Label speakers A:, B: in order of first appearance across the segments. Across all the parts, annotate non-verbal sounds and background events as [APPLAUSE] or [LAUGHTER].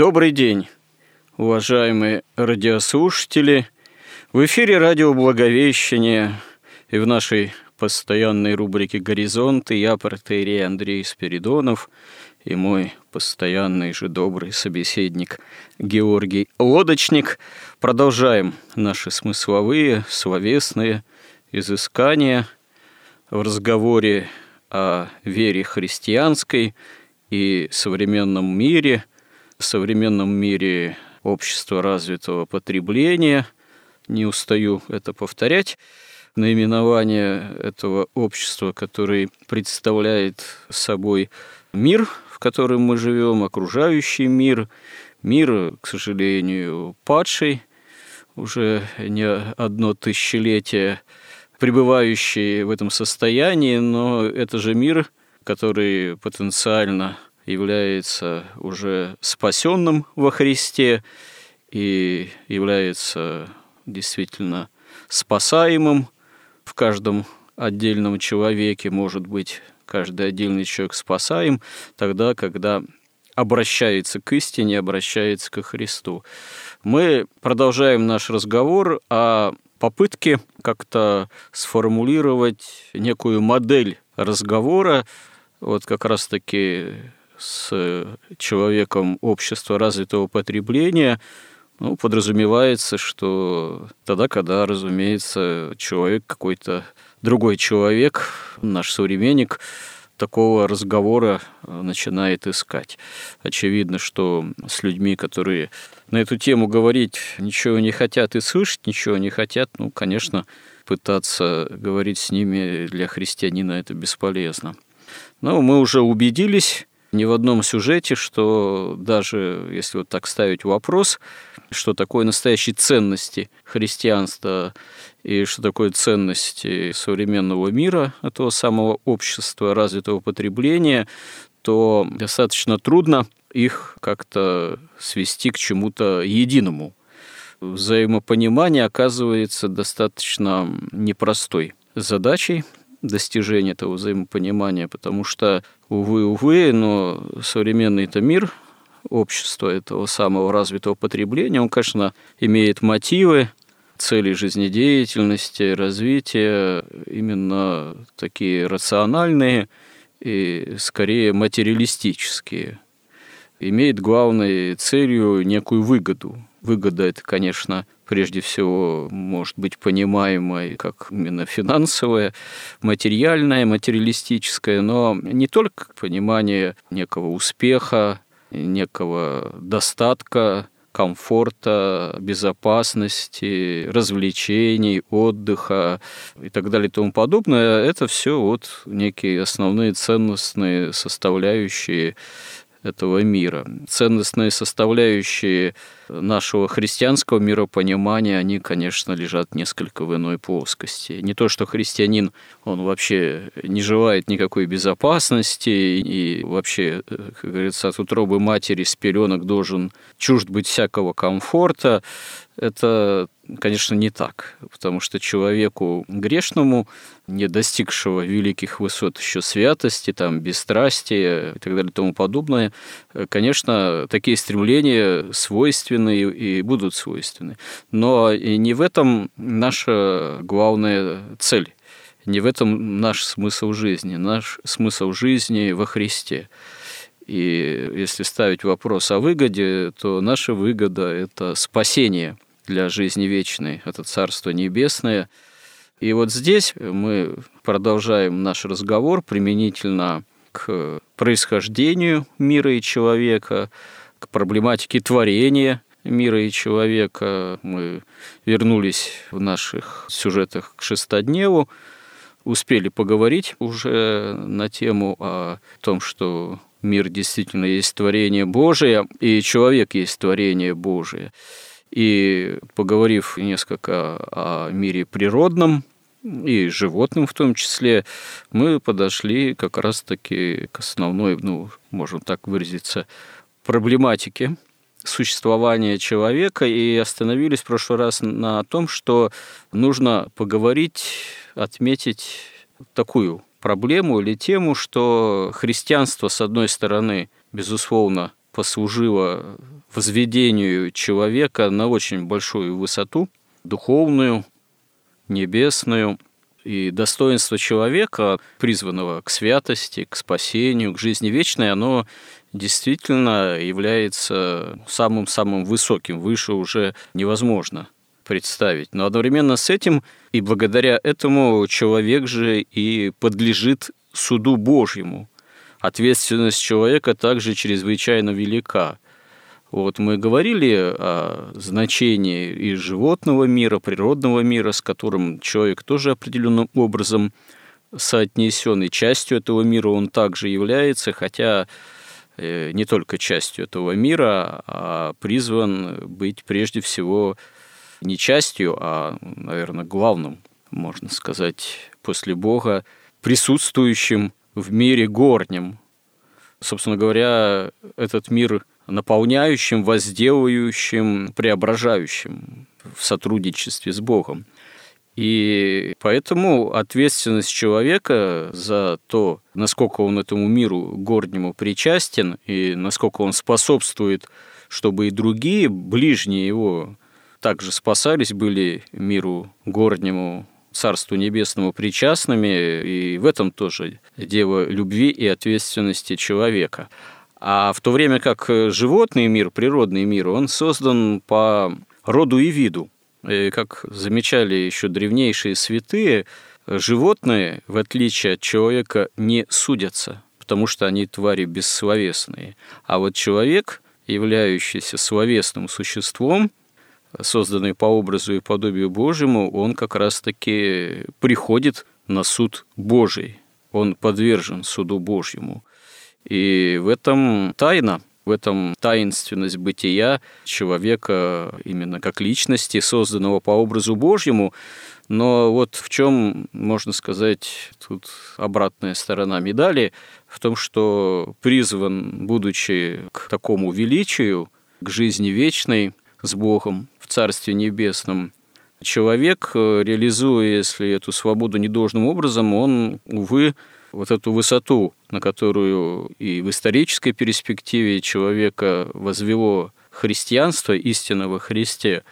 A: Добрый день, уважаемые радиослушатели. В эфире радио Благовещение и в нашей постоянной рубрике «Горизонты» я, протерей Андрей Спиридонов, и мой постоянный же добрый собеседник Георгий Лодочник. Продолжаем наши смысловые, словесные изыскания в разговоре о вере христианской и современном мире – в современном мире общество развитого потребления, не устаю это повторять, наименование этого общества, который представляет собой мир, в котором мы живем, окружающий мир, мир, к сожалению, падший, уже не одно тысячелетие пребывающий в этом состоянии, но это же мир, который потенциально является уже спасенным во Христе и является действительно спасаемым в каждом отдельном человеке, может быть, каждый отдельный человек спасаем тогда, когда обращается к истине, обращается к Христу. Мы продолжаем наш разговор о попытке как-то сформулировать некую модель разговора, вот как раз-таки с человеком общества развитого потребления, ну, подразумевается, что тогда, когда, разумеется, человек какой-то другой человек, наш современник, такого разговора начинает искать. Очевидно, что с людьми, которые на эту тему говорить ничего не хотят и слышать ничего не хотят, ну, конечно, пытаться говорить с ними для христианина это бесполезно. Но мы уже убедились, ни в одном сюжете, что даже если вот так ставить вопрос, что такое настоящие ценности христианства и что такое ценности современного мира, этого самого общества развитого потребления, то достаточно трудно их как-то свести к чему-то единому. Взаимопонимание оказывается достаточно непростой задачей, достижения этого взаимопонимания, потому что, увы, увы, но современный это мир, общество этого самого развитого потребления, он, конечно, имеет мотивы, цели жизнедеятельности, развития, именно такие рациональные и скорее материалистические. Имеет главной целью некую выгоду. Выгода – это, конечно, прежде всего может быть понимаемой как именно финансовая, материальная, материалистическая, но не только понимание некого успеха, некого достатка, комфорта, безопасности, развлечений, отдыха и так далее и тому подобное, это все вот некие основные ценностные составляющие этого мира. Ценностные составляющие нашего христианского миропонимания, они, конечно, лежат несколько в иной плоскости. Не то, что христианин, он вообще не желает никакой безопасности и вообще, как говорится, от утробы матери с пеленок должен чужд быть всякого комфорта. Это конечно, не так, потому что человеку грешному, не достигшего великих высот еще святости, там, бесстрастия и так далее и тому подобное, конечно, такие стремления свойственны и будут свойственны. Но и не в этом наша главная цель. Не в этом наш смысл жизни. Наш смысл жизни во Христе. И если ставить вопрос о выгоде, то наша выгода – это спасение – для жизни вечной, это Царство Небесное. И вот здесь мы продолжаем наш разговор применительно к происхождению мира и человека, к проблематике творения мира и человека. Мы вернулись в наших сюжетах к шестодневу, успели поговорить уже на тему о том, что мир действительно есть творение Божие, и человек есть творение Божие. И поговорив несколько о мире природном, и животным в том числе, мы подошли как раз-таки к основной, ну, можем так выразиться, проблематике существования человека и остановились в прошлый раз на том, что нужно поговорить, отметить такую проблему или тему, что христианство, с одной стороны, безусловно, послужило возведению человека на очень большую высоту, духовную, небесную, и достоинство человека, призванного к святости, к спасению, к жизни вечной, оно действительно является самым-самым высоким, выше уже невозможно представить. Но одновременно с этим и благодаря этому человек же и подлежит суду Божьему. Ответственность человека также чрезвычайно велика. Вот мы говорили о значении и животного мира, природного мира, с которым человек тоже определенным образом соотнесен, и частью этого мира он также является, хотя э, не только частью этого мира, а призван быть прежде всего не частью, а, наверное, главным, можно сказать, после Бога, присутствующим в мире горнем. Собственно говоря, этот мир наполняющим, возделывающим, преображающим в сотрудничестве с Богом. И поэтому ответственность человека за то, насколько он этому миру горнему причастен и насколько он способствует, чтобы и другие, ближние его, также спасались, были миру горнему, Царству Небесному причастными, и в этом тоже дело любви и ответственности человека. А в то время как животный мир, природный мир, он создан по роду и виду. И как замечали еще древнейшие святые, животные, в отличие от человека, не судятся, потому что они твари бессловесные. А вот человек, являющийся словесным существом, созданный по образу и подобию Божьему, он как раз-таки приходит на суд Божий. Он подвержен суду Божьему. И в этом тайна, в этом таинственность бытия человека именно как личности, созданного по образу Божьему. Но вот в чем, можно сказать, тут обратная сторона медали, в том, что призван, будучи к такому величию, к жизни вечной с Богом, Царстве Небесном. Человек, э, реализуя, если эту свободу недолжным образом, он, увы, вот эту высоту, на которую и в исторической перспективе человека возвело христианство, истина во Христе,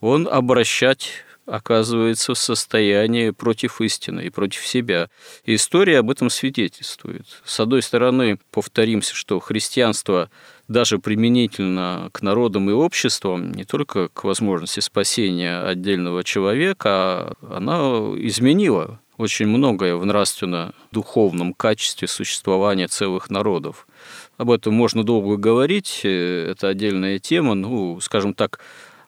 A: он обращать оказывается в состоянии против истины и против себя. И история об этом свидетельствует. С одной стороны, повторимся, что христианство даже применительно к народам и обществам, не только к возможности спасения отдельного человека, она изменила очень многое в нравственно-духовном качестве существования целых народов. Об этом можно долго говорить, э, это отдельная тема, ну, скажем так,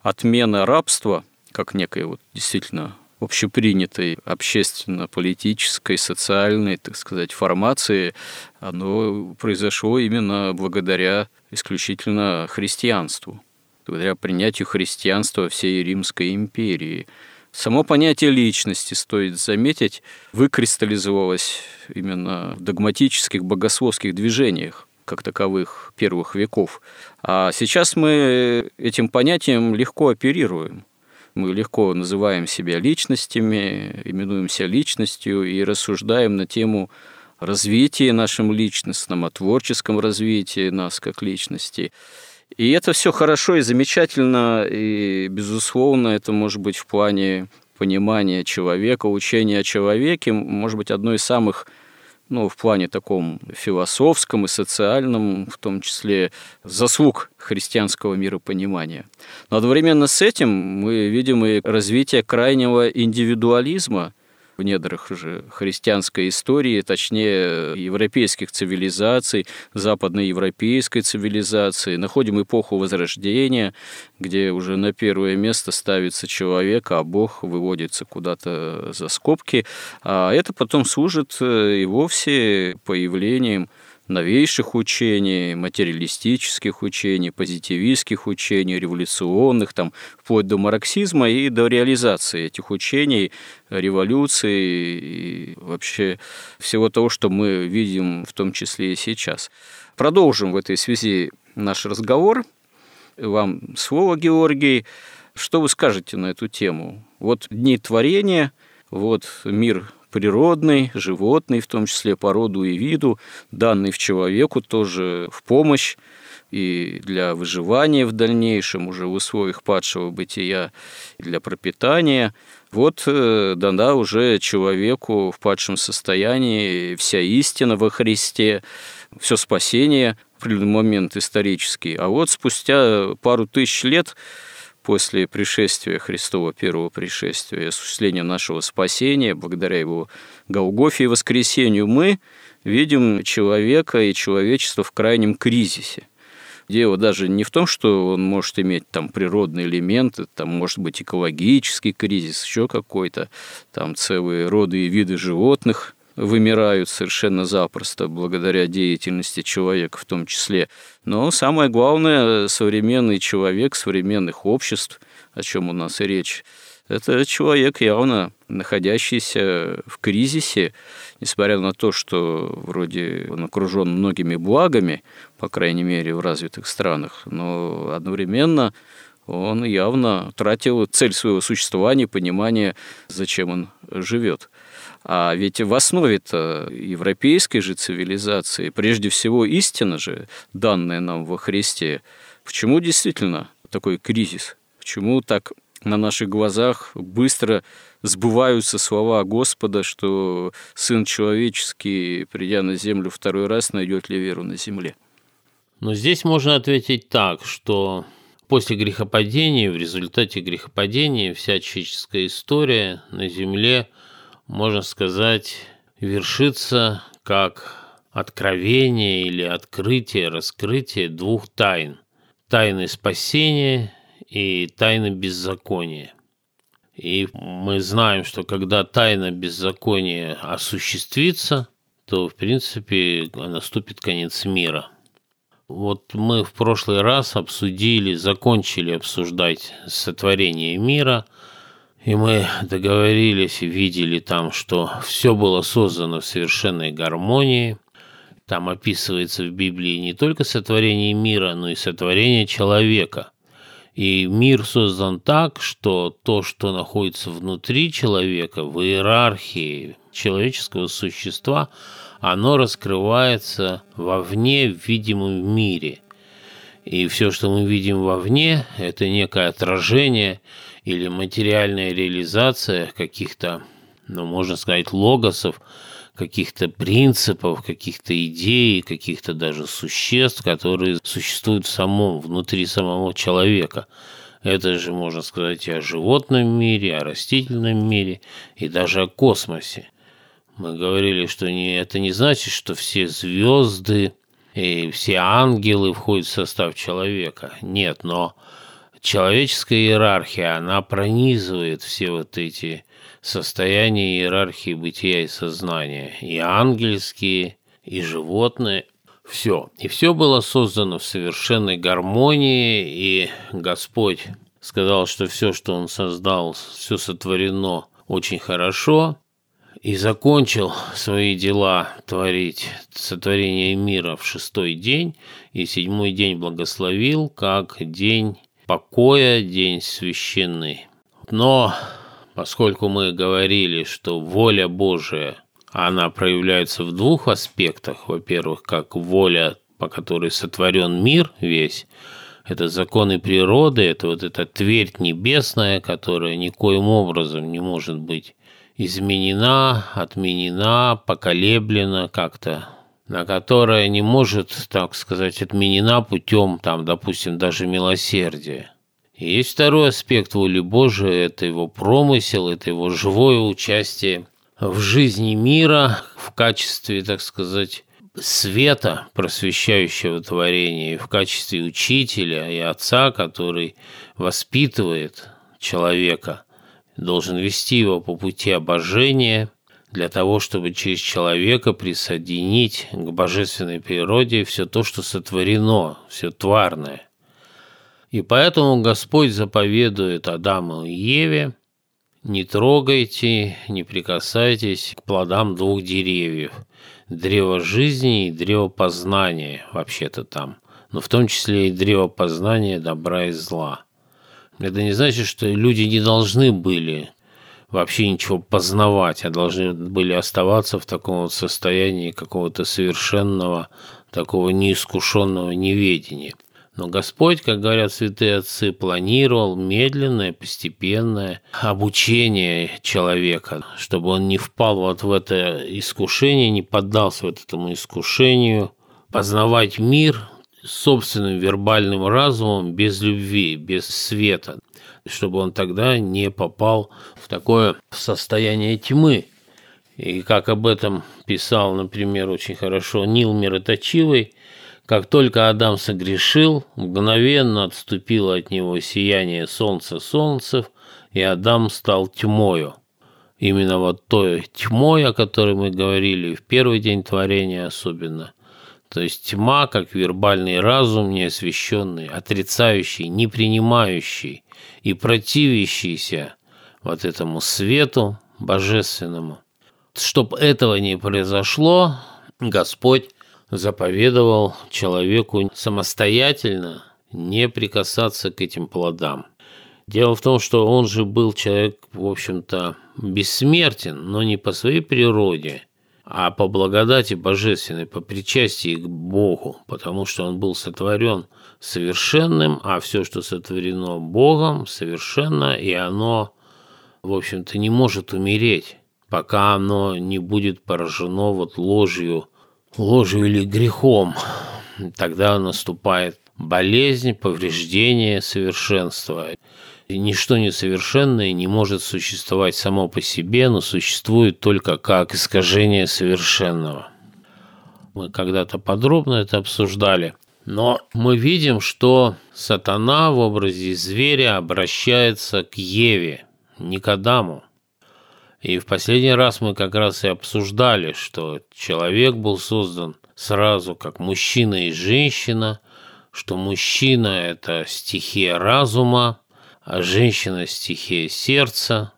A: отмена рабства – как некой вот действительно общепринятой общественно-политической, социальной, так сказать, формации, оно произошло именно благодаря исключительно христианству, благодаря принятию христианства всей Римской империи. Само понятие личности, стоит заметить, выкристаллизовалось именно в догматических богословских движениях как таковых первых веков. А сейчас мы этим понятием легко оперируем. Мы легко называем себя личностями, именуемся личностью и рассуждаем на тему развития нашим личностным, о творческом развитии нас как личности. И это все хорошо и замечательно, и, безусловно, это может быть в плане понимания человека, учения о человеке, может быть, одно из самых ну, в плане таком философском и социальном, в том числе заслуг христианского миропонимания. Но одновременно с этим мы видим и развитие крайнего индивидуализма в недрах уже христианской истории, точнее, европейских цивилизаций, западноевропейской цивилизации. Находим эпоху Возрождения, где уже на первое место ставится человек, а Бог выводится куда-то за скобки. А это потом служит э, и вовсе появлением новейших учений, материалистических учений, позитивистских учений, революционных, там, вплоть до марксизма и до реализации этих учений, революции и вообще всего того, что мы видим в том числе и сейчас. Продолжим в этой связи наш разговор. Вам слово, Георгий. Что вы скажете на эту тему? Вот дни творения, вот мир природный, животный, в том числе по роду и виду, данный в человеку тоже в помощь и для выживания в дальнейшем, уже в условиях падшего бытия, и для пропитания. Вот э, дана уже человеку в падшем состоянии вся истина во Христе, все спасение в определенный момент исторический. А вот спустя пару тысяч лет после пришествия Христова, первого пришествия, осуществления нашего спасения, благодаря его Голгофе и воскресению, мы видим человека и человечество в крайнем кризисе. Дело даже не в том, что он может иметь там природные элементы, там может быть экологический кризис, еще какой-то, там целые роды и виды животных вымирают совершенно запросто благодаря деятельности человека в том числе. Но самое главное, современный человек современных обществ, о чем у нас и речь, это человек явно находящийся в кризисе, несмотря на то, что вроде он окружен многими благами, по крайней мере, в развитых странах, но одновременно он явно тратил цель своего существования, понимание, зачем он живет. А ведь в основе-то европейской же цивилизации, прежде всего истина же, данная нам во Христе, почему действительно такой кризис? Почему так на наших глазах быстро сбываются слова Господа, что Сын Человеческий, придя на землю второй раз, найдет ли веру на земле?
B: Но здесь можно ответить так, что после грехопадения, в результате грехопадения, вся человеческая история на земле – можно сказать, вершится как откровение или открытие, раскрытие двух тайн. Тайны спасения и тайны беззакония. И мы знаем, что когда тайна беззакония осуществится, то, в принципе, наступит конец мира. Вот мы в прошлый раз обсудили, закончили обсуждать сотворение мира – и мы договорились видели там, что все было создано в совершенной гармонии. Там описывается в Библии не только сотворение мира, но и сотворение человека. И мир создан так, что то, что находится внутри человека, в иерархии человеческого существа, оно раскрывается вовне в видимом мире. И все, что мы видим вовне, это некое отражение – или материальная реализация каких-то, ну, можно сказать, логосов, каких-то принципов, каких-то идей, каких-то даже существ, которые существуют в самом, внутри самого человека. Это же можно сказать и о животном мире, о растительном мире, и даже о космосе. Мы говорили, что не, это не значит, что все звезды и все ангелы входят в состав человека. Нет, но человеческая иерархия, она пронизывает все вот эти состояния иерархии бытия и сознания. И ангельские, и животные. Все. И все было создано в совершенной гармонии, и Господь сказал, что все, что Он создал, все сотворено очень хорошо, и закончил свои дела творить сотворение мира в шестой день, и седьмой день благословил как день покоя, день священный. Но поскольку мы говорили, что воля Божия, она проявляется в двух аспектах. Во-первых, как воля, по которой сотворен мир весь, это законы природы, это вот эта твердь небесная, которая никоим образом не может быть изменена, отменена, поколеблена как-то на которая не может, так сказать, отменена путем, там, допустим, даже милосердия. И есть второй аспект воли Божией – это его промысел, это его живое участие в жизни мира в качестве, так сказать, света, просвещающего творение, и в качестве учителя и отца, который воспитывает человека, должен вести его по пути обожения для того, чтобы через человека присоединить к божественной природе все то, что сотворено, все тварное. И поэтому Господь заповедует Адаму и Еве не трогайте, не прикасайтесь к плодам двух деревьев. Древо жизни и древо познания, вообще-то там. Но в том числе и древо познания добра и зла. Это не значит, что люди не должны были вообще ничего познавать, а должны были оставаться в таком вот состоянии какого-то совершенного, такого неискушенного неведения. Но Господь, как говорят святые отцы, планировал медленное, постепенное обучение человека, чтобы он не впал вот в это искушение, не поддался вот этому искушению, познавать мир собственным вербальным разумом без любви, без света, чтобы он тогда не попал в такое состояние тьмы. И как об этом писал, например, очень хорошо Нил Мироточивый, как только Адам согрешил, мгновенно отступило от него сияние солнца солнцев, и Адам стал тьмою. Именно вот той тьмой, о которой мы говорили в первый день творения особенно. То есть тьма, как вербальный разум неосвещенный, отрицающий, не принимающий и противящийся вот этому свету божественному. Чтобы этого не произошло, Господь заповедовал человеку самостоятельно не прикасаться к этим плодам. Дело в том, что он же был человек, в общем-то, бессмертен, но не по своей природе, а по благодати божественной, по причастии к Богу, потому что он был сотворен совершенным, а все, что сотворено Богом, совершенно, и оно, в общем-то, не может умереть, пока оно не будет поражено вот ложью ложью или грехом, тогда наступает болезнь, повреждение совершенства. Ничто несовершенное не может существовать само по себе, но существует только как искажение совершенного. Мы когда-то подробно это обсуждали. Но мы видим, что сатана в образе зверя обращается к Еве, не к Адаму. И в последний раз мы как раз и обсуждали, что человек был создан сразу как мужчина и женщина, что мужчина – это стихия разума, а женщина – стихия сердца,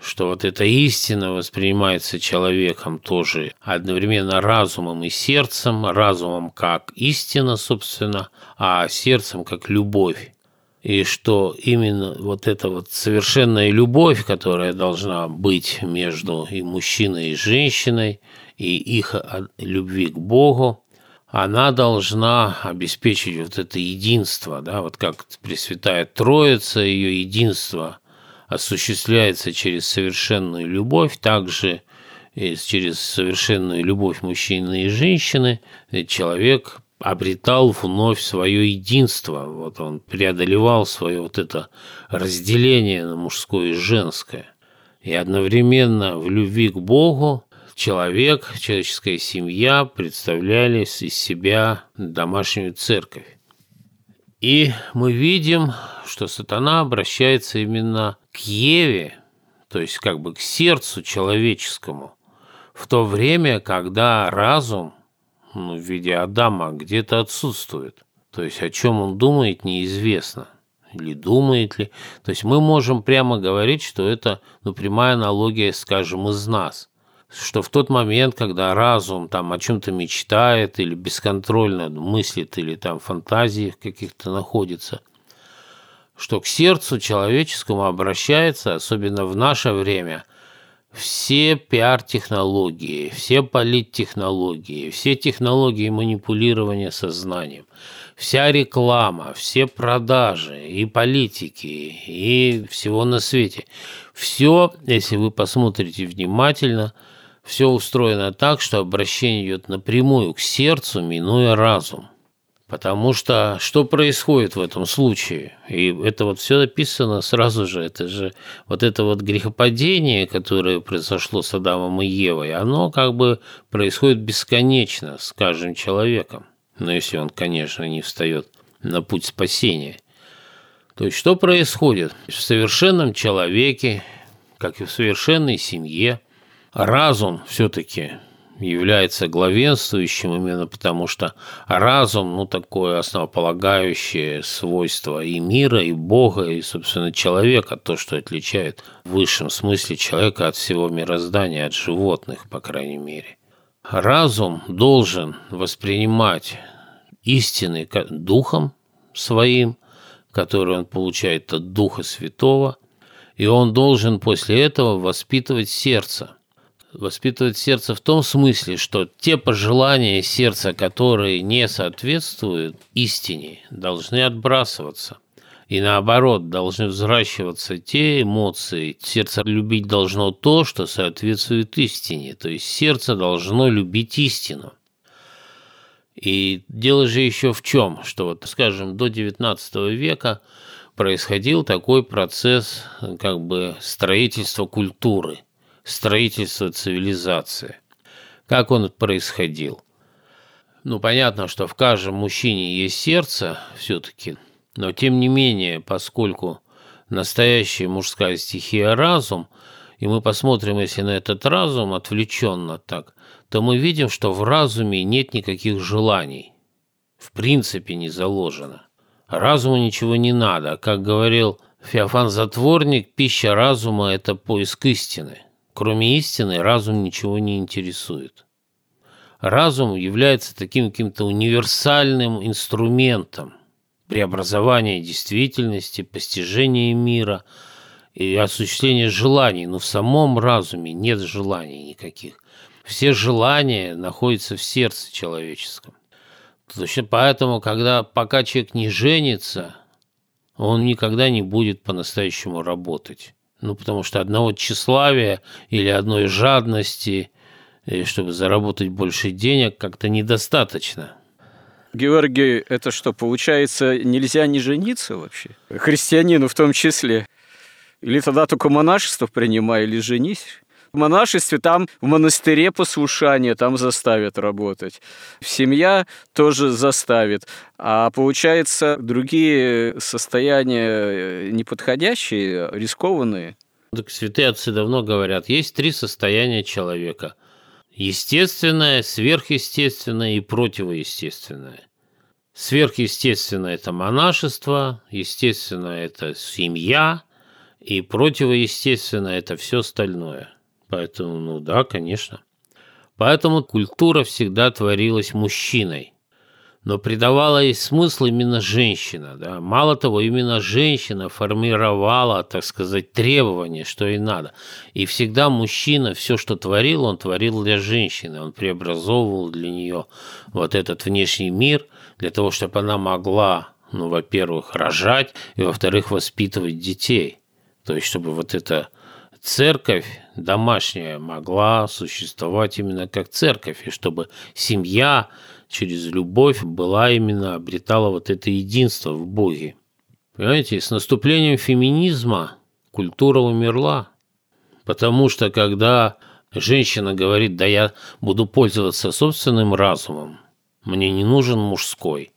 B: что вот эта истина воспринимается человеком тоже одновременно разумом и сердцем, разумом как истина, собственно, а сердцем как любовь. И что именно вот эта вот совершенная любовь, которая должна быть между и мужчиной, и женщиной, и их любви к Богу, она должна обеспечить вот это единство, да, вот как Пресвятая Троица, ее единство осуществляется через совершенную любовь, также через совершенную любовь мужчины и женщины человек обретал вновь свое единство. Вот он преодолевал свое вот это разделение на мужское и женское. И одновременно в любви к Богу человек, человеческая семья представляли из себя домашнюю церковь. И мы видим, что сатана обращается именно к Еве, то есть как бы к сердцу человеческому, в то время, когда разум ну, в виде Адама где-то отсутствует. То есть о чем он думает, неизвестно. Или думает ли. То есть мы можем прямо говорить, что это ну, прямая аналогия, скажем, из нас. Что в тот момент, когда разум там о чем-то мечтает или бесконтрольно мыслит, или там фантазиях каких-то находится, что к сердцу человеческому обращается, особенно в наше время – все пиар-технологии, все политтехнологии, все технологии манипулирования сознанием, вся реклама, все продажи и политики, и всего на свете. Все, если вы посмотрите внимательно, все устроено так, что обращение идет напрямую к сердцу, минуя разум. Потому что что происходит в этом случае? И это вот все написано сразу же. Это же вот это вот грехопадение, которое произошло с Адамом и Евой, оно как бы происходит бесконечно с каждым человеком. Но если он, конечно, не встает на путь спасения. То есть что происходит? В совершенном человеке, как и в совершенной семье, разум все-таки является главенствующим именно потому, что разум, ну, такое основополагающее свойство и мира, и Бога, и, собственно, человека, то, что отличает в высшем смысле человека от всего мироздания, от животных, по крайней мере. Разум должен воспринимать истины духом своим, который он получает от Духа Святого, и он должен после этого воспитывать сердце – воспитывать сердце в том смысле, что те пожелания сердца, которые не соответствуют истине, должны отбрасываться. И наоборот, должны взращиваться те эмоции. Сердце любить должно то, что соответствует истине. То есть сердце должно любить истину. И дело же еще в чем, что вот, скажем, до XIX века происходил такой процесс как бы строительства культуры – строительства цивилизации. Как он происходил? Ну, понятно, что в каждом мужчине есть сердце все-таки, но тем не менее, поскольку настоящая мужская стихия – разум, и мы посмотрим, если на этот разум отвлеченно так, то мы видим, что в разуме нет никаких желаний. В принципе не заложено. Разуму ничего не надо. Как говорил Феофан Затворник, пища разума – это поиск истины – Кроме истины, разум ничего не интересует. Разум является таким каким-то универсальным инструментом преобразования действительности, постижения мира и осуществления желаний. Но в самом разуме нет желаний никаких. Все желания находятся в сердце человеческом. Поэтому, когда пока человек не женится, он никогда не будет по-настоящему работать. Ну, потому что одного тщеславия или одной жадности, чтобы заработать больше денег, как-то недостаточно.
A: Георгий, это что, получается, нельзя не жениться вообще? Христианину в том числе? Или тогда только монашество принимай, или женись? В монашестве там в монастыре послушание, там заставят работать. Семья тоже заставит. А получается, другие состояния э, неподходящие, рискованные.
B: Так святые отцы давно говорят, есть три состояния человека. Естественное, сверхъестественное и противоестественное. Сверхъестественное – это монашество, естественное – это семья, и противоестественное – это все остальное – Поэтому, ну да, конечно. Поэтому культура всегда творилась мужчиной. Но придавала ей смысл именно женщина. Да? Мало того, именно женщина формировала, так сказать, требования, что ей надо. И всегда мужчина, все, что творил, он творил для женщины. Он преобразовывал для нее вот этот внешний мир, для того, чтобы она могла, ну, во-первых, рожать, и, во-вторых, воспитывать детей. То есть, чтобы вот это церковь домашняя могла существовать именно как церковь, и чтобы семья через любовь была именно, обретала вот это единство в Боге. Понимаете, с наступлением феминизма культура умерла, потому что когда женщина говорит, да я буду пользоваться собственным разумом, мне не нужен мужской,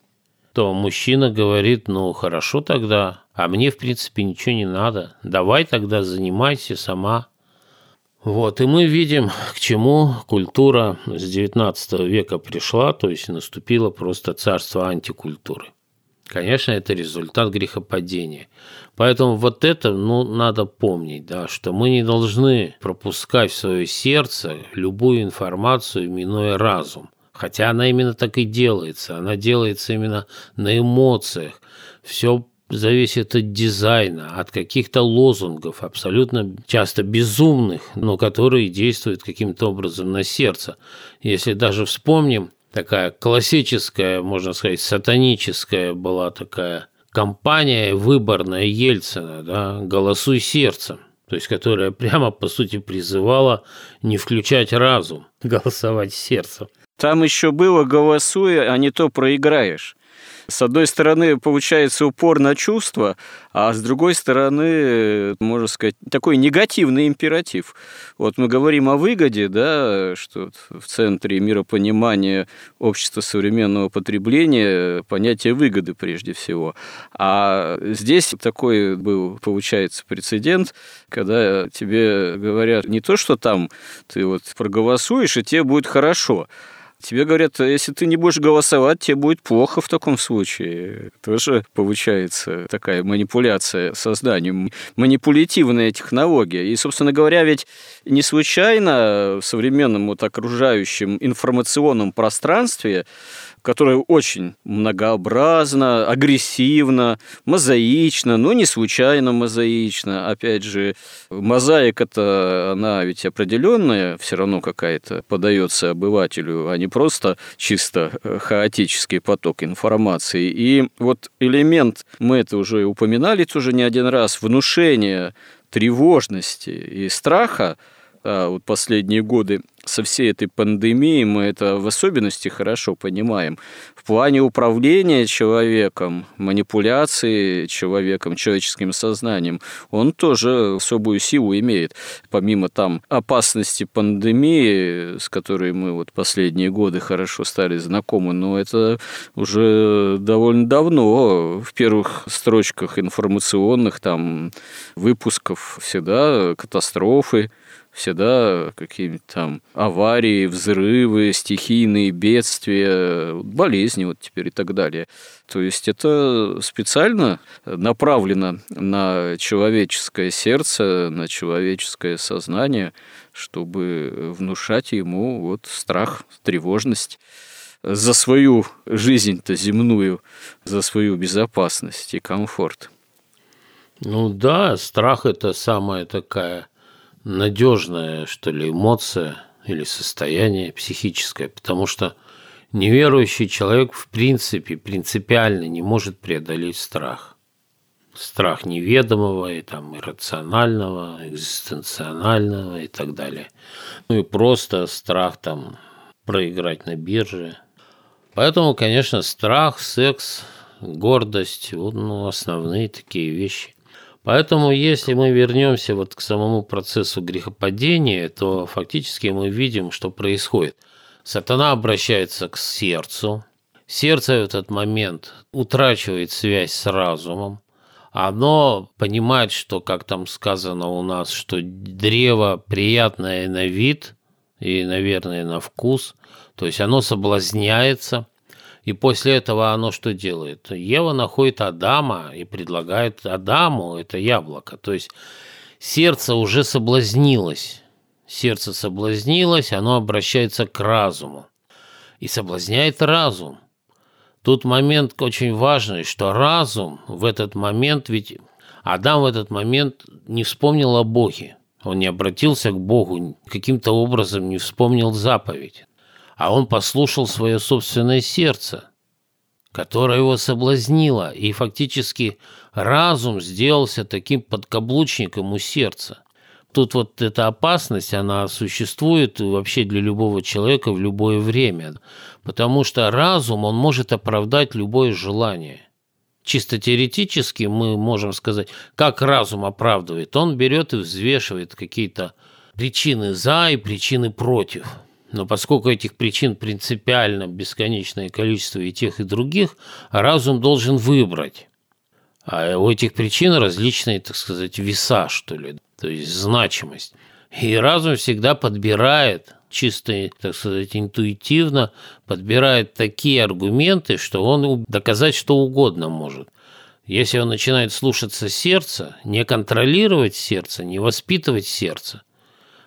B: то мужчина говорит, ну хорошо тогда, а мне, в принципе, ничего не надо. Давай тогда занимайся сама. Вот, и мы видим, к чему культура с XIX века пришла, то есть наступило просто царство антикультуры. Конечно, это результат грехопадения. Поэтому вот это ну, надо помнить, да, что мы не должны пропускать в свое сердце любую информацию, минуя разум. Хотя она именно так и делается. Она делается именно на эмоциях. Все зависит от дизайна, от каких-то лозунгов, абсолютно часто безумных, но которые действуют каким-то образом на сердце. Если даже вспомним, такая классическая, можно сказать, сатаническая была такая кампания выборная Ельцина, да, «Голосуй сердцем», то есть которая прямо, по сути, призывала не включать разум, голосовать сердцем.
A: Там еще было «голосуй, а не то проиграешь». С одной стороны, получается упор на чувства, а с другой стороны, можно сказать, такой негативный императив. Вот мы говорим о выгоде, да, что в центре миропонимания общества современного потребления понятие выгоды прежде всего. А здесь такой был, получается, прецедент, когда тебе говорят не то, что там ты вот проголосуешь, и тебе будет хорошо, Тебе говорят, если ты не будешь голосовать, тебе будет плохо в таком случае. Тоже получается такая манипуляция созданием, манипулятивная технология. И, собственно говоря, ведь не случайно в современном вот окружающем информационном пространстве которая очень многообразна, агрессивна, мозаична, но не случайно мозаична. Опять же, мозаика-то, она ведь определенная, все равно какая-то подается обывателю, а не просто чисто э, хаотический поток информации. И вот элемент, мы это уже упоминали уже не один раз, внушение тревожности и страха, а вот последние годы со всей этой пандемией мы это в особенности хорошо понимаем. В плане управления человеком, манипуляции человеком, человеческим сознанием, он тоже особую силу имеет. Помимо там опасности пандемии, с которой мы вот последние годы хорошо стали знакомы, но это уже довольно давно в первых строчках информационных там выпусков всегда катастрофы, всегда какие-нибудь там аварии, взрывы, стихийные бедствия, болезни вот теперь и так далее. То есть это специально направлено на человеческое сердце, на человеческое сознание, чтобы внушать ему вот страх, тревожность за свою жизнь-то земную, за свою безопасность и комфорт.
B: Ну да, страх – это самая такая надежная, что ли, эмоция или состояние психическое, потому что неверующий человек в принципе принципиально не может преодолеть страх. Страх неведомого и там иррационального, экзистенционального и так далее. Ну и просто страх там проиграть на бирже. Поэтому, конечно, страх, секс, гордость, вот, ну, основные такие вещи. Поэтому, если мы вернемся вот к самому процессу грехопадения, то фактически мы видим, что происходит. Сатана обращается к сердцу. Сердце в этот момент утрачивает связь с разумом. Оно понимает, что, как там сказано у нас, что древо приятное на вид и, наверное, на вкус. То есть оно соблазняется – и после этого оно что делает? Ева находит Адама и предлагает Адаму это яблоко. То есть сердце уже соблазнилось. Сердце соблазнилось, оно обращается к разуму. И соблазняет разум. Тут момент очень важный, что разум в этот момент, ведь Адам в этот момент не вспомнил о Боге. Он не обратился к Богу, каким-то образом не вспомнил заповедь а он послушал свое собственное сердце, которое его соблазнило, и фактически разум сделался таким подкаблучником у сердца. Тут вот эта опасность, она существует вообще для любого человека в любое время, потому что разум, он может оправдать любое желание. Чисто теоретически мы можем сказать, как разум оправдывает. Он берет и взвешивает какие-то причины за и причины против – но поскольку этих причин принципиально бесконечное количество и тех, и других, разум должен выбрать. А у этих причин различные, так сказать, веса, что ли, то есть значимость. И разум всегда подбирает, чисто, так сказать, интуитивно, подбирает такие аргументы, что он доказать что угодно может. Если он начинает слушаться сердца, не контролировать сердце, не воспитывать сердце,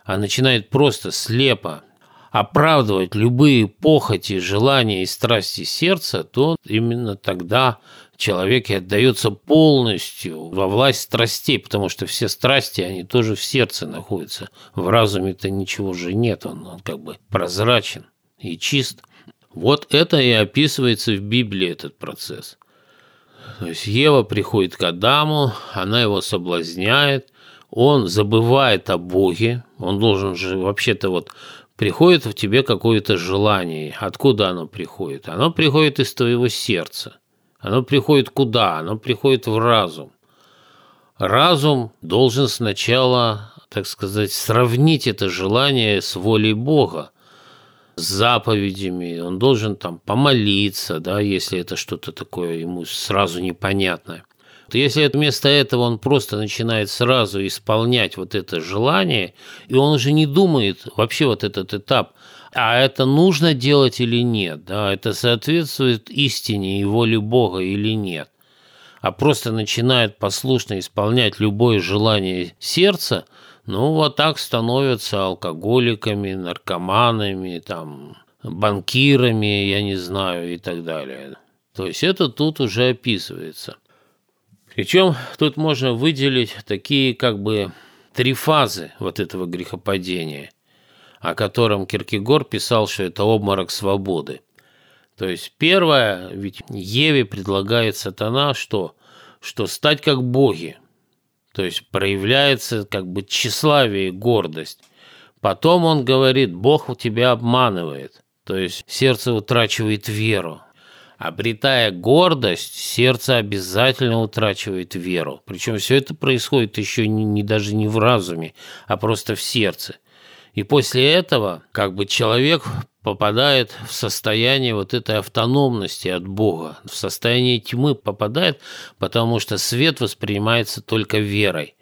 B: а начинает просто слепо оправдывать любые похоти, желания и страсти сердца, то именно тогда человек и отдается полностью во власть страстей, потому что все страсти, они тоже в сердце находятся. В разуме-то ничего же нет, он, он как бы прозрачен и чист. Вот это и описывается в Библии этот процесс. То есть Ева приходит к Адаму, она его соблазняет, он забывает о Боге, он должен же вообще-то вот приходит в тебе какое-то желание. Откуда оно приходит? Оно приходит из твоего сердца. Оно приходит куда? Оно приходит в разум. Разум должен сначала, так сказать, сравнить это желание с волей Бога, с заповедями. Он должен там помолиться, да, если это что-то такое ему сразу непонятное. Если вместо этого он просто начинает сразу исполнять вот это желание, и он уже не думает вообще вот этот этап, а это нужно делать или нет, да, это соответствует истине и воле Бога или нет, а просто начинает послушно исполнять любое желание сердца, ну вот так становятся алкоголиками, наркоманами, там, банкирами, я не знаю, и так далее. То есть это тут уже описывается. Причем тут можно выделить такие как бы три фазы вот этого грехопадения, о котором Киркегор писал, что это обморок свободы. То есть первое, ведь Еве предлагает сатана что? Что стать как боги. То есть проявляется как бы тщеславие и гордость. Потом он говорит, Бог у тебя обманывает. То есть сердце утрачивает веру. Обретая гордость, сердце обязательно утрачивает веру. Причем все это происходит еще не, не даже не в разуме, а просто в сердце. И после этого как бы человек попадает в состояние вот этой автономности от Бога, в состояние тьмы попадает, потому что свет воспринимается только верой.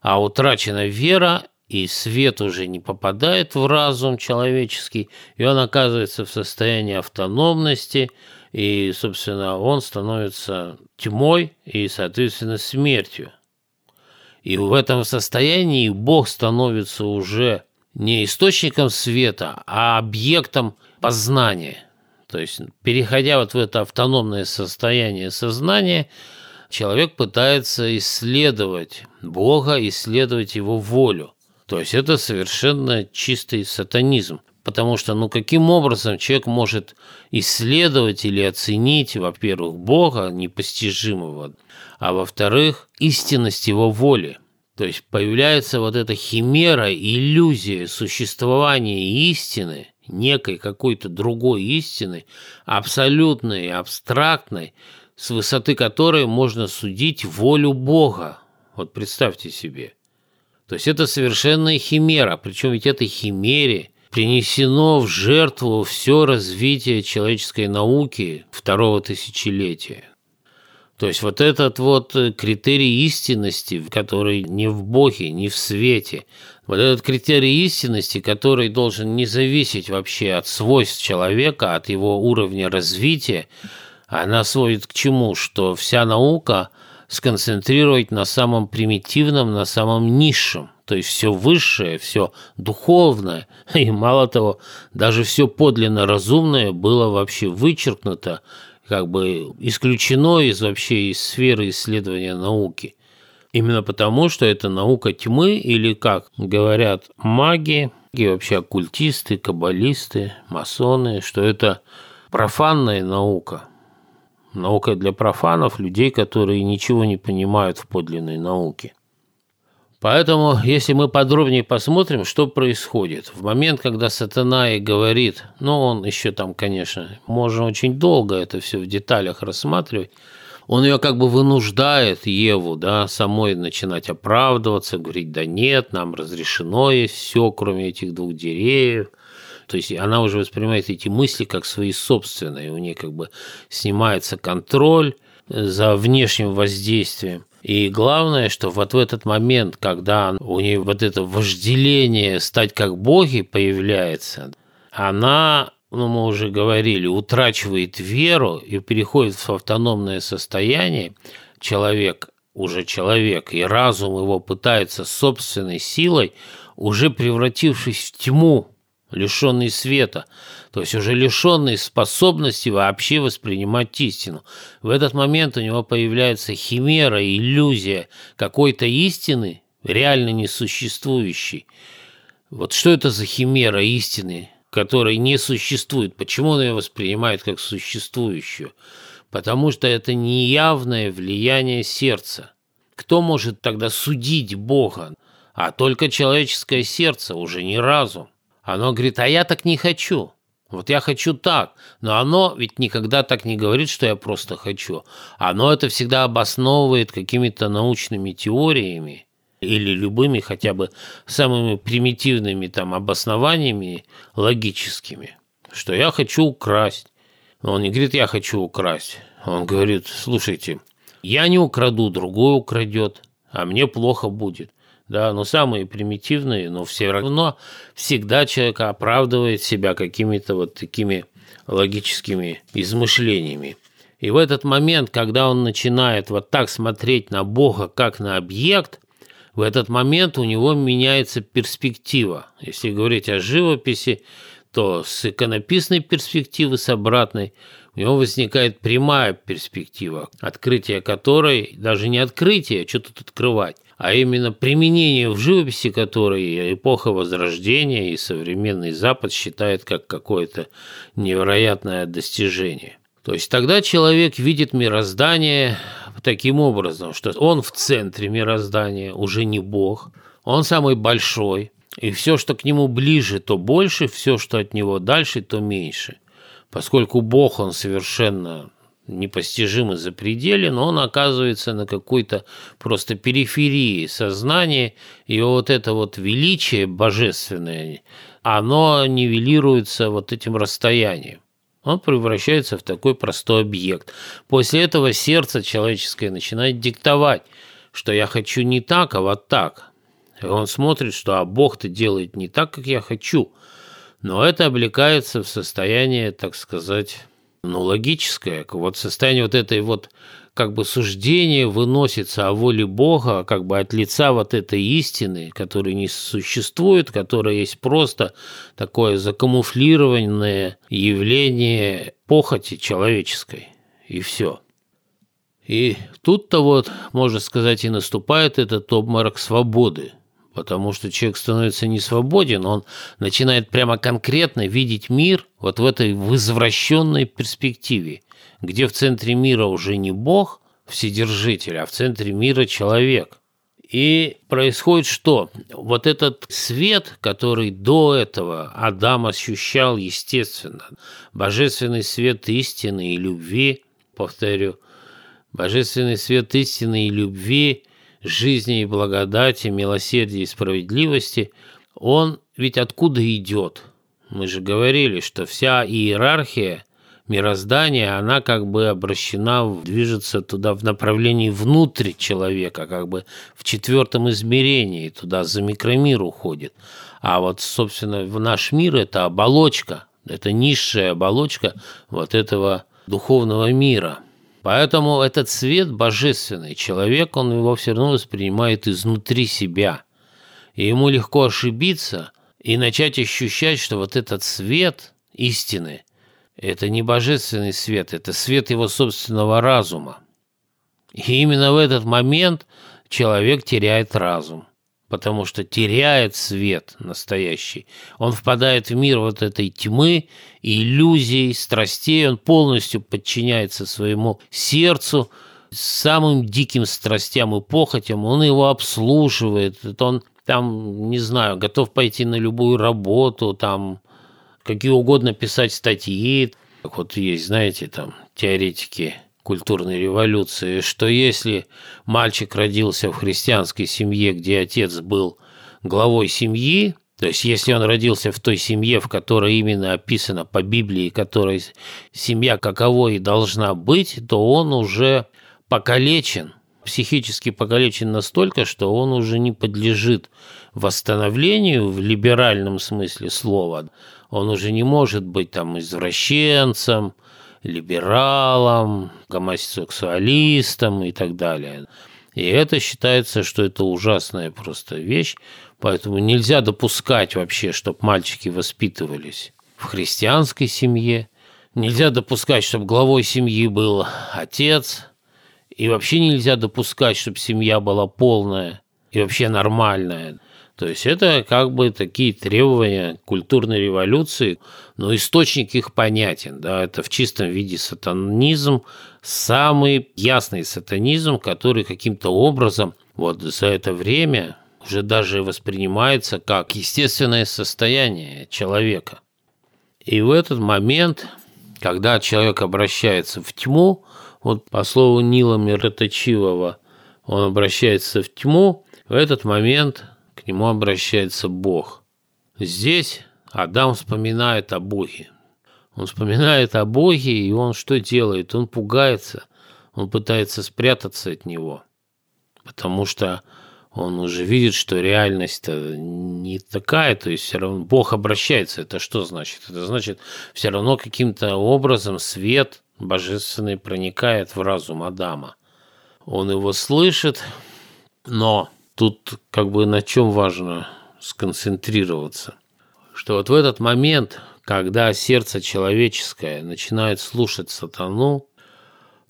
B: А утрачена вера, и свет уже не попадает в разум человеческий, и он оказывается в состоянии автономности – и, собственно, он становится тьмой и, соответственно, смертью. И в этом состоянии Бог становится уже не источником света, а объектом познания. То есть, переходя вот в это автономное состояние сознания, человек пытается исследовать Бога, исследовать его волю. То есть это совершенно чистый сатанизм. Потому что, ну, каким образом человек может исследовать или оценить, во-первых, Бога непостижимого, а во-вторых, истинность его воли. То есть появляется вот эта химера, иллюзия существования истины, некой какой-то другой истины, абсолютной, абстрактной, с высоты которой можно судить волю Бога. Вот представьте себе. То есть это совершенная химера, причем ведь этой химере – принесено в жертву все развитие человеческой науки второго тысячелетия. То есть вот этот вот критерий истинности, который не в Боге, не в свете, вот этот критерий истинности, который должен не зависеть вообще от свойств человека, от его уровня развития, она сводит к чему? Что вся наука сконцентрировать на самом примитивном, на самом низшем то есть все высшее, все духовное, [LAUGHS] и мало того, даже все подлинно разумное было вообще вычеркнуто, как бы исключено из вообще из сферы исследования науки. Именно потому, что это наука тьмы, или, как говорят маги, и вообще оккультисты, каббалисты, масоны, что это профанная наука. Наука для профанов, людей, которые ничего не понимают в подлинной науке. Поэтому, если мы подробнее посмотрим, что происходит. В момент, когда сатана и говорит, ну, он еще там, конечно, можно очень долго это все в деталях рассматривать, он ее как бы вынуждает, Еву, да, самой начинать оправдываться, говорить, да нет, нам разрешено есть все, кроме этих двух деревьев. То есть она уже воспринимает эти мысли как свои собственные, у нее как бы снимается контроль за внешним воздействием. И главное, что вот в этот момент, когда у нее вот это вожделение стать как боги появляется, она, ну мы уже говорили, утрачивает веру и переходит в автономное состояние, человек уже человек, и разум его пытается собственной силой, уже превратившись в тьму, лишенный света, то есть уже лишенный способности вообще воспринимать истину. В этот момент у него появляется химера, иллюзия какой-то истины, реально несуществующей. Вот что это за химера истины, которая не существует? Почему он ее воспринимает как существующую? Потому что это неявное влияние сердца. Кто может тогда судить Бога? А только человеческое сердце, уже не разум. Оно говорит, а я так не хочу. Вот я хочу так, но оно ведь никогда так не говорит, что я просто хочу. Оно это всегда обосновывает какими-то научными теориями или любыми хотя бы самыми примитивными там обоснованиями логическими, что я хочу украсть. Но он не говорит, я хочу украсть. Он говорит, слушайте, я не украду, другой украдет, а мне плохо будет да, но самые примитивные, но все равно всегда человек оправдывает себя какими-то вот такими логическими измышлениями. И в этот момент, когда он начинает вот так смотреть на Бога как на объект, в этот момент у него меняется перспектива. Если говорить о живописи, то с иконописной перспективы, с обратной, у него возникает прямая перспектива, открытие которой, даже не открытие, что тут открывать, а именно применение в живописи, которое эпоха Возрождения и современный Запад считает как какое-то невероятное достижение. То есть тогда человек видит мироздание таким образом, что он в центре мироздания, уже не Бог, он самый большой, и все, что к нему ближе, то больше, все, что от него дальше, то меньше. Поскольку Бог, он совершенно непостижим и запределен, он оказывается на какой-то просто периферии сознания, и вот это вот величие божественное, оно нивелируется вот этим расстоянием. Он превращается в такой простой объект. После этого сердце человеческое начинает диктовать, что я хочу не так, а вот так. И он смотрит, что а Бог-то делает не так, как я хочу. Но это облекается в состояние, так сказать, ну, логическое. Вот состояние вот этой вот как бы суждение выносится о воле Бога, как бы от лица вот этой истины, которая не существует, которая есть просто такое закамуфлированное явление похоти человеческой. И все. И тут-то вот, можно сказать, и наступает этот обморок свободы – потому что человек становится не свободен, он начинает прямо конкретно видеть мир вот в этой возвращенной перспективе, где в центре мира уже не Бог, Вседержитель, а в центре мира человек. И происходит что? Вот этот свет, который до этого Адам ощущал естественно, божественный свет истины и любви, повторю, божественный свет истины и любви – жизни и благодати, милосердия и справедливости, он ведь откуда идет? Мы же говорили, что вся иерархия мироздания, она как бы обращена, движется туда в направлении внутрь человека, как бы в четвертом измерении, туда за микромир уходит. А вот, собственно, в наш мир это оболочка, это низшая оболочка вот этого духовного мира – Поэтому этот свет божественный, человек, он его все равно воспринимает изнутри себя. И ему легко ошибиться и начать ощущать, что вот этот свет истины – это не божественный свет, это свет его собственного разума. И именно в этот момент человек теряет разум потому что теряет свет настоящий. Он впадает в мир вот этой тьмы, иллюзий, страстей, он полностью подчиняется своему сердцу, самым диким страстям и похотям, он его обслуживает, он там, не знаю, готов пойти на любую работу, там, какие угодно писать статьи. Вот есть, знаете, там, теоретики культурной революции, что если мальчик родился в христианской семье, где отец был главой семьи, то есть если он родился в той семье, в которой именно описано по Библии, которой семья каковой должна быть, то он уже покалечен, психически покалечен настолько, что он уже не подлежит восстановлению в либеральном смысле слова. Он уже не может быть там извращенцем, либералам, гомосексуалистам и так далее. И это считается, что это ужасная просто вещь, поэтому нельзя допускать вообще, чтобы мальчики воспитывались в христианской семье, нельзя допускать, чтобы главой семьи был отец, и вообще нельзя допускать, чтобы семья была полная и вообще нормальная. То есть это как бы такие требования культурной революции, но источник их понятен, да, это в чистом виде сатанизм, самый ясный сатанизм, который каким-то образом вот за это время уже даже воспринимается как естественное состояние человека. И в этот момент, когда человек обращается в тьму, вот по слову Нила Мироточивого, он обращается в тьму, в этот момент к нему обращается Бог. Здесь Адам вспоминает о Боге. Он вспоминает о Боге, и он что делает? Он пугается, он пытается спрятаться от него, потому что он уже видит, что реальность-то не такая, то есть все равно Бог обращается. Это что значит? Это значит, все равно каким-то образом свет божественный проникает в разум Адама. Он его слышит, но тут как бы на чем важно сконцентрироваться, что вот в этот момент, когда сердце человеческое начинает слушать сатану,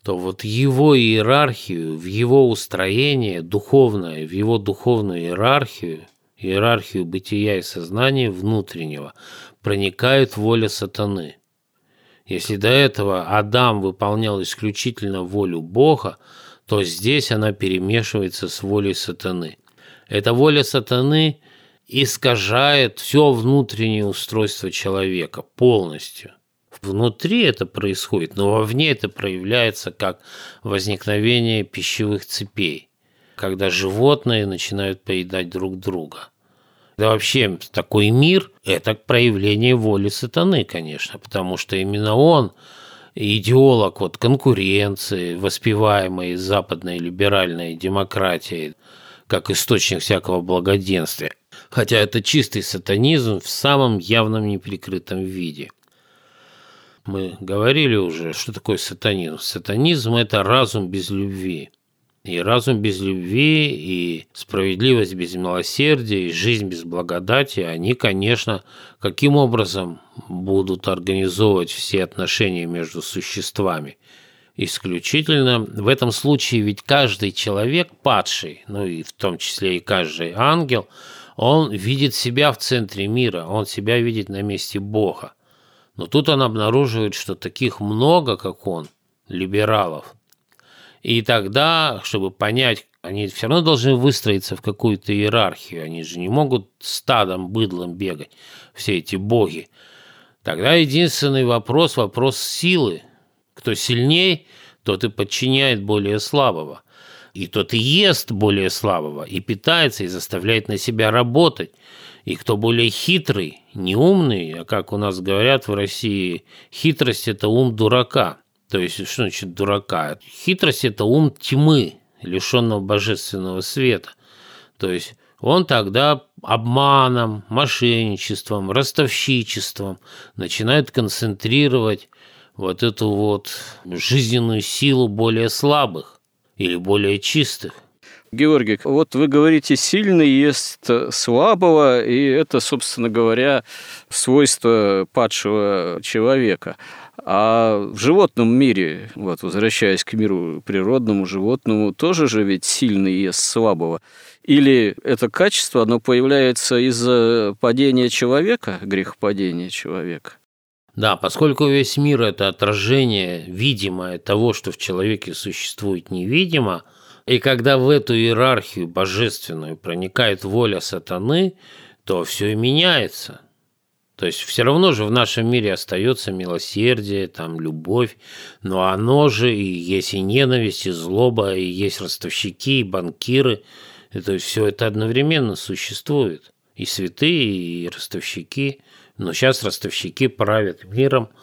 B: то вот его иерархию, в его устроение духовное, в его духовную иерархию, иерархию бытия и сознания внутреннего, проникает воля сатаны. Если до этого Адам выполнял исключительно волю Бога, то здесь она перемешивается с волей сатаны. Эта воля сатаны искажает все внутреннее устройство человека полностью. Внутри это происходит, но вовне это проявляется как возникновение пищевых цепей, когда животные начинают поедать друг друга. Да вообще такой мир – это проявление воли сатаны, конечно, потому что именно он идеолог вот конкуренции, воспеваемой западной либеральной демократией, как источник всякого благоденствия. Хотя это чистый сатанизм в самом явном неприкрытом виде. Мы говорили уже, что такое сатанизм. Сатанизм – это разум без любви. И разум без любви, и справедливость без милосердия, и жизнь без благодати, они, конечно, каким образом будут организовывать все отношения между существами? Исключительно в этом случае ведь каждый человек падший, ну и в том числе и каждый ангел, он видит себя в центре мира, он себя видит на месте Бога. Но тут он обнаруживает, что таких много, как он, либералов. И тогда, чтобы понять, они все равно должны выстроиться в какую-то иерархию. Они же не могут стадом, быдлом бегать, все эти боги. Тогда единственный вопрос – вопрос силы. Кто сильней, тот и подчиняет более слабого. И тот и ест более слабого, и питается, и заставляет на себя работать – и кто более хитрый, не умный, а как у нас говорят в России, хитрость – это ум дурака. То есть, что значит дурака? Хитрость – это ум тьмы, лишенного божественного света. То есть, он тогда обманом, мошенничеством, ростовщичеством начинает концентрировать вот эту вот жизненную силу более слабых или более чистых.
A: Георгий, вот вы говорите, сильный ест слабого, и это, собственно говоря, свойство падшего человека. А в животном мире, вот возвращаясь к миру природному, животному, тоже же ведь сильный ест слабого. Или это качество, оно появляется из-за падения человека, грехопадения человека?
B: Да, поскольку весь мир – это отражение видимое того, что в человеке существует невидимо – и когда в эту иерархию божественную проникает воля сатаны, то все и меняется. То есть все равно же в нашем мире остается милосердие, там любовь, но оно же и есть и ненависть, и злоба, и есть ростовщики, и банкиры. Это все это одновременно существует. И святые, и ростовщики. Но сейчас ростовщики правят миром –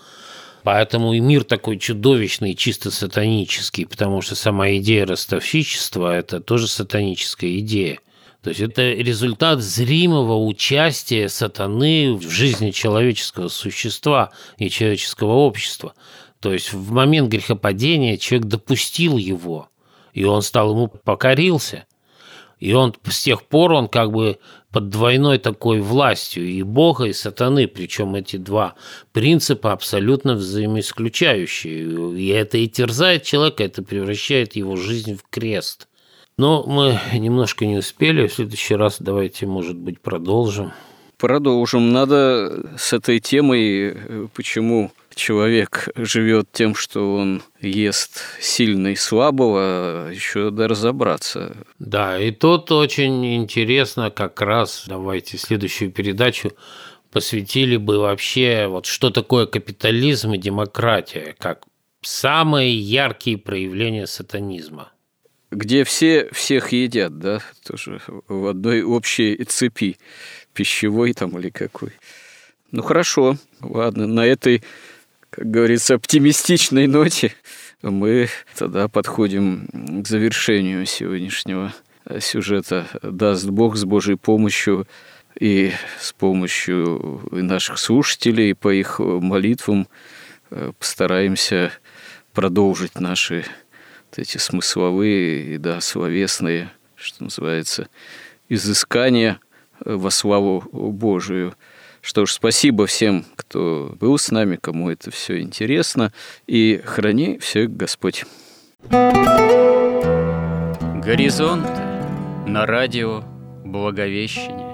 B: Поэтому и мир такой чудовищный, чисто сатанический, потому что сама идея ростовщичества – это тоже сатаническая идея. То есть это результат зримого участия сатаны в жизни человеческого существа и человеческого общества. То есть в момент грехопадения человек допустил его, и он стал ему покорился. И он с тех пор он как бы под двойной такой властью и Бога, и сатаны, причем эти два принципа абсолютно взаимоисключающие. И это и терзает человека, это превращает его жизнь в крест. Но мы немножко не успели, в следующий раз давайте, может быть, продолжим.
A: Продолжим. Надо с этой темой, почему человек живет тем, что он ест сильно и слабого, еще надо разобраться.
B: Да, и тут очень интересно как раз, давайте следующую передачу посвятили бы вообще вот что такое капитализм и демократия, как самые яркие проявления сатанизма.
A: Где все всех едят, да, тоже в одной общей цепи, пищевой там или какой. Ну хорошо, ладно, на этой, как говорится, оптимистичной ноте мы тогда подходим к завершению сегодняшнего сюжета. Даст Бог с Божьей помощью и с помощью наших слушателей, по их молитвам э, постараемся продолжить наши вот эти смысловые и да, словесные, что называется, изыскания во славу Божию. Что ж, спасибо всем, кто был с нами, кому это все интересно, и храни всех Господь. Горизонт на радио Благовещение.